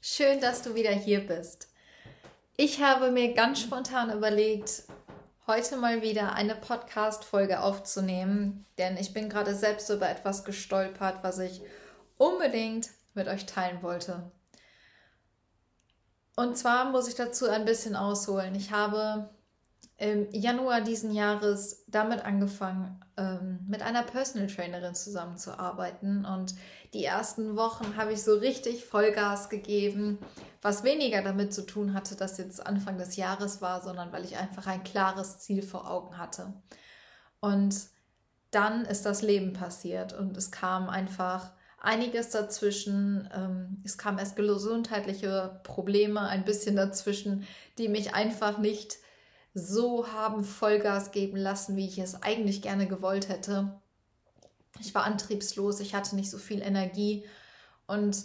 Schön, dass du wieder hier bist. Ich habe mir ganz spontan überlegt, heute mal wieder eine Podcast-Folge aufzunehmen, denn ich bin gerade selbst über etwas gestolpert, was ich unbedingt mit euch teilen wollte. Und zwar muss ich dazu ein bisschen ausholen. Ich habe im Januar diesen Jahres damit angefangen, ähm, mit einer Personal Trainerin zusammenzuarbeiten. Und die ersten Wochen habe ich so richtig Vollgas gegeben, was weniger damit zu tun hatte, dass jetzt Anfang des Jahres war, sondern weil ich einfach ein klares Ziel vor Augen hatte. Und dann ist das Leben passiert und es kam einfach einiges dazwischen. Ähm, es kam erst gesundheitliche Probleme ein bisschen dazwischen, die mich einfach nicht so haben Vollgas geben lassen, wie ich es eigentlich gerne gewollt hätte. Ich war antriebslos, ich hatte nicht so viel Energie und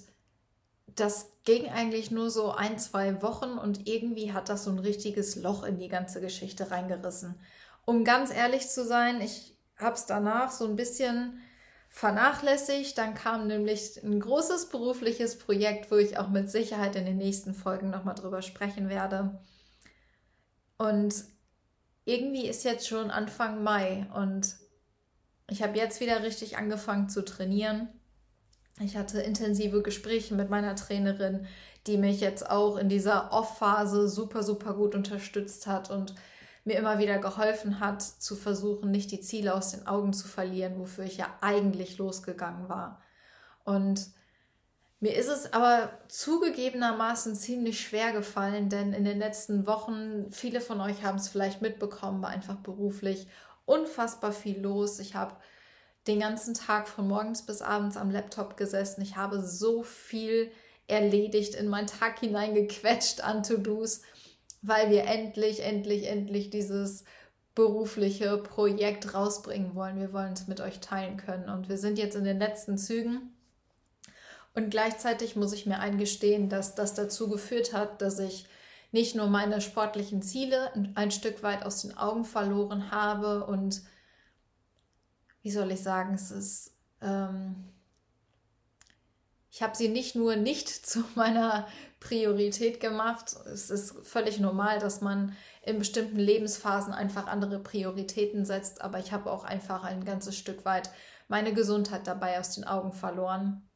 das ging eigentlich nur so ein, zwei Wochen und irgendwie hat das so ein richtiges Loch in die ganze Geschichte reingerissen. Um ganz ehrlich zu sein, ich habe es danach so ein bisschen vernachlässigt. Dann kam nämlich ein großes berufliches Projekt, wo ich auch mit Sicherheit in den nächsten Folgen nochmal drüber sprechen werde. Und irgendwie ist jetzt schon Anfang Mai und ich habe jetzt wieder richtig angefangen zu trainieren. Ich hatte intensive Gespräche mit meiner Trainerin, die mich jetzt auch in dieser Off-Phase super, super gut unterstützt hat und mir immer wieder geholfen hat, zu versuchen, nicht die Ziele aus den Augen zu verlieren, wofür ich ja eigentlich losgegangen war. Und mir ist es aber zugegebenermaßen ziemlich schwer gefallen, denn in den letzten Wochen, viele von euch haben es vielleicht mitbekommen, war einfach beruflich unfassbar viel los. Ich habe den ganzen Tag von morgens bis abends am Laptop gesessen. Ich habe so viel erledigt, in meinen Tag hineingequetscht an To-Dos, weil wir endlich, endlich, endlich dieses berufliche Projekt rausbringen wollen. Wir wollen es mit euch teilen können. Und wir sind jetzt in den letzten Zügen. Und gleichzeitig muss ich mir eingestehen, dass das dazu geführt hat, dass ich nicht nur meine sportlichen Ziele ein Stück weit aus den Augen verloren habe und wie soll ich sagen, es ist, ähm, ich habe sie nicht nur nicht zu meiner Priorität gemacht. Es ist völlig normal, dass man in bestimmten Lebensphasen einfach andere Prioritäten setzt, aber ich habe auch einfach ein ganzes Stück weit meine Gesundheit dabei aus den Augen verloren.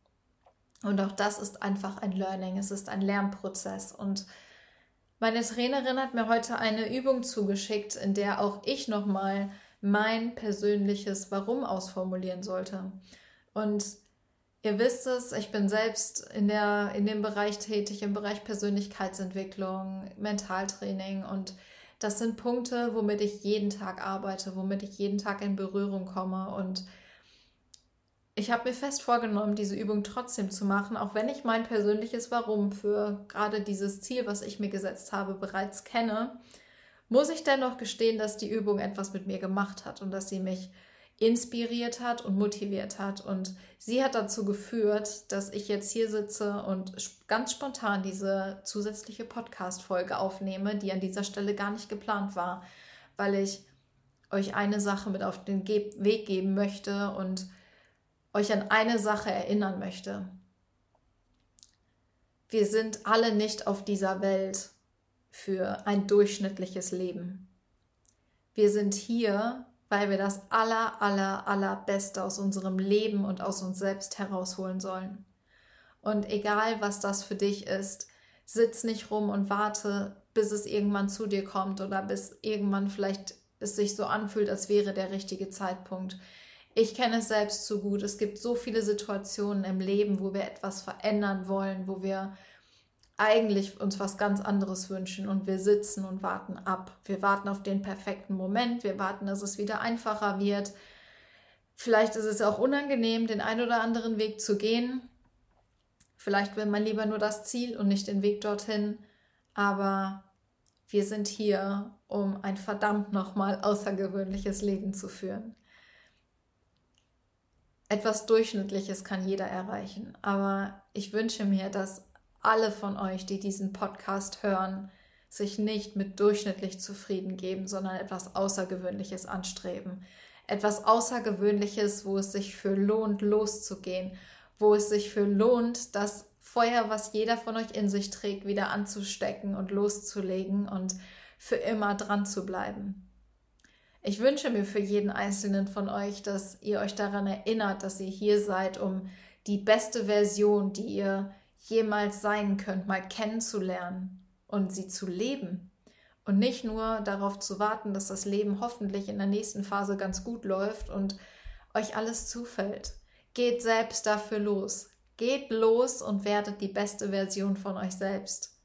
Und auch das ist einfach ein Learning, es ist ein Lernprozess. Und meine Trainerin hat mir heute eine Übung zugeschickt, in der auch ich nochmal mein persönliches Warum ausformulieren sollte. Und ihr wisst es, ich bin selbst in, der, in dem Bereich tätig, im Bereich Persönlichkeitsentwicklung, Mentaltraining und das sind Punkte, womit ich jeden Tag arbeite, womit ich jeden Tag in Berührung komme und ich habe mir fest vorgenommen, diese Übung trotzdem zu machen, auch wenn ich mein persönliches Warum für gerade dieses Ziel, was ich mir gesetzt habe, bereits kenne, muss ich dennoch gestehen, dass die Übung etwas mit mir gemacht hat und dass sie mich inspiriert hat und motiviert hat. Und sie hat dazu geführt, dass ich jetzt hier sitze und ganz spontan diese zusätzliche Podcast-Folge aufnehme, die an dieser Stelle gar nicht geplant war, weil ich euch eine Sache mit auf den Weg geben möchte und euch an eine Sache erinnern möchte. Wir sind alle nicht auf dieser Welt für ein durchschnittliches Leben. Wir sind hier, weil wir das aller, aller, allerbeste aus unserem Leben und aus uns selbst herausholen sollen. Und egal, was das für dich ist, sitz nicht rum und warte, bis es irgendwann zu dir kommt oder bis irgendwann vielleicht es sich so anfühlt, als wäre der richtige Zeitpunkt. Ich kenne es selbst zu gut. Es gibt so viele Situationen im Leben, wo wir etwas verändern wollen, wo wir eigentlich uns was ganz anderes wünschen und wir sitzen und warten ab. Wir warten auf den perfekten Moment, wir warten, dass es wieder einfacher wird. Vielleicht ist es auch unangenehm, den einen oder anderen Weg zu gehen. Vielleicht will man lieber nur das Ziel und nicht den Weg dorthin. Aber wir sind hier, um ein verdammt nochmal außergewöhnliches Leben zu führen etwas Durchschnittliches kann jeder erreichen. Aber ich wünsche mir, dass alle von euch, die diesen Podcast hören, sich nicht mit durchschnittlich zufrieden geben, sondern etwas Außergewöhnliches anstreben. Etwas Außergewöhnliches, wo es sich für lohnt, loszugehen, wo es sich für lohnt, das Feuer, was jeder von euch in sich trägt, wieder anzustecken und loszulegen und für immer dran zu bleiben. Ich wünsche mir für jeden einzelnen von euch, dass ihr euch daran erinnert, dass ihr hier seid, um die beste Version, die ihr jemals sein könnt, mal kennenzulernen und sie zu leben. Und nicht nur darauf zu warten, dass das Leben hoffentlich in der nächsten Phase ganz gut läuft und euch alles zufällt. Geht selbst dafür los. Geht los und werdet die beste Version von euch selbst.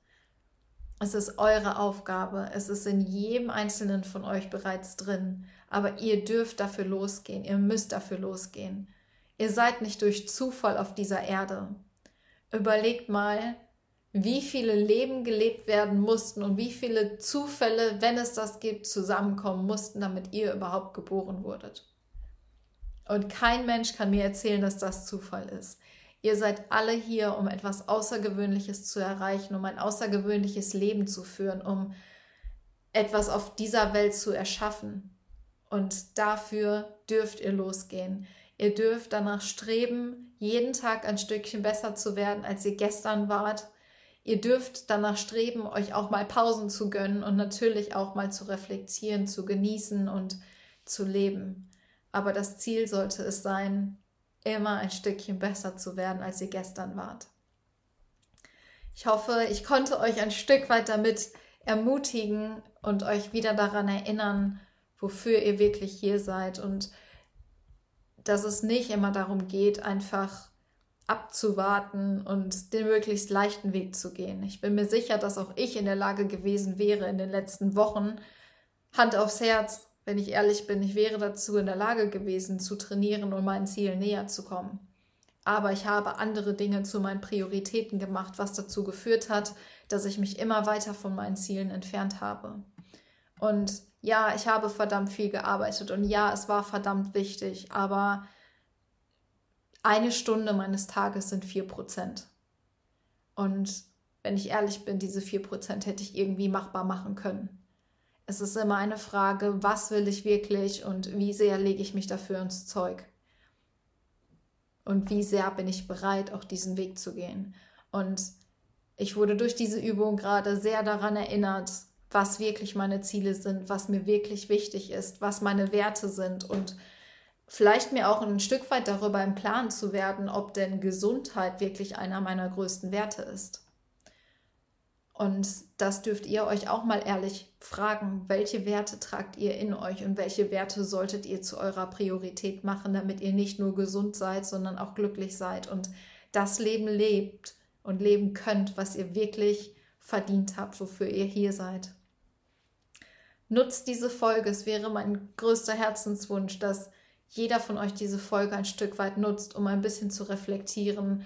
Es ist eure Aufgabe. Es ist in jedem einzelnen von euch bereits drin. Aber ihr dürft dafür losgehen. Ihr müsst dafür losgehen. Ihr seid nicht durch Zufall auf dieser Erde. Überlegt mal, wie viele Leben gelebt werden mussten und wie viele Zufälle, wenn es das gibt, zusammenkommen mussten, damit ihr überhaupt geboren wurdet. Und kein Mensch kann mir erzählen, dass das Zufall ist. Ihr seid alle hier, um etwas Außergewöhnliches zu erreichen, um ein außergewöhnliches Leben zu führen, um etwas auf dieser Welt zu erschaffen. Und dafür dürft ihr losgehen. Ihr dürft danach streben, jeden Tag ein Stückchen besser zu werden, als ihr gestern wart Ihr dürft danach streben, euch auch mal Pausen zu gönnen und natürlich auch mal zu reflektieren, zu genießen und zu leben. Aber das Ziel sollte es sein, immer ein Stückchen besser zu werden, als ihr gestern wart. Ich hoffe, ich konnte euch ein Stück weit damit ermutigen und euch wieder daran erinnern, wofür ihr wirklich hier seid und dass es nicht immer darum geht, einfach abzuwarten und den möglichst leichten Weg zu gehen. Ich bin mir sicher, dass auch ich in der Lage gewesen wäre, in den letzten Wochen, Hand aufs Herz, wenn ich ehrlich bin, ich wäre dazu in der Lage gewesen, zu trainieren, um meinen Zielen näher zu kommen. Aber ich habe andere Dinge zu meinen Prioritäten gemacht, was dazu geführt hat, dass ich mich immer weiter von meinen Zielen entfernt habe. Und ja, ich habe verdammt viel gearbeitet und ja, es war verdammt wichtig, aber eine Stunde meines Tages sind vier Prozent. Und wenn ich ehrlich bin, diese vier Prozent hätte ich irgendwie machbar machen können. Es ist immer eine Frage, was will ich wirklich und wie sehr lege ich mich dafür ins Zeug? Und wie sehr bin ich bereit, auch diesen Weg zu gehen? Und ich wurde durch diese Übung gerade sehr daran erinnert, was wirklich meine Ziele sind, was mir wirklich wichtig ist, was meine Werte sind und vielleicht mir auch ein Stück weit darüber im Plan zu werden, ob denn Gesundheit wirklich einer meiner größten Werte ist. Und das dürft ihr euch auch mal ehrlich fragen, welche Werte tragt ihr in euch und welche Werte solltet ihr zu eurer Priorität machen, damit ihr nicht nur gesund seid, sondern auch glücklich seid und das Leben lebt und leben könnt, was ihr wirklich verdient habt, wofür ihr hier seid. Nutzt diese Folge, es wäre mein größter Herzenswunsch, dass jeder von euch diese Folge ein Stück weit nutzt, um ein bisschen zu reflektieren,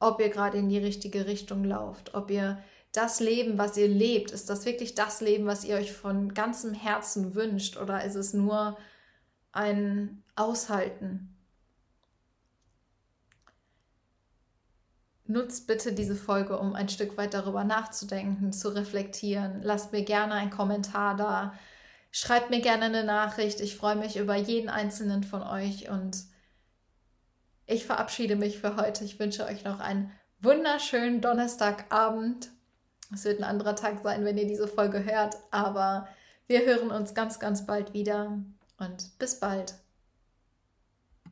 ob ihr gerade in die richtige Richtung lauft, ob ihr das Leben, was ihr lebt, ist das wirklich das Leben, was ihr euch von ganzem Herzen wünscht oder ist es nur ein Aushalten? Nutzt bitte diese Folge, um ein Stück weit darüber nachzudenken, zu reflektieren. Lasst mir gerne einen Kommentar da Schreibt mir gerne eine Nachricht. Ich freue mich über jeden einzelnen von euch und ich verabschiede mich für heute. Ich wünsche euch noch einen wunderschönen Donnerstagabend. Es wird ein anderer Tag sein, wenn ihr diese Folge hört, aber wir hören uns ganz, ganz bald wieder und bis bald.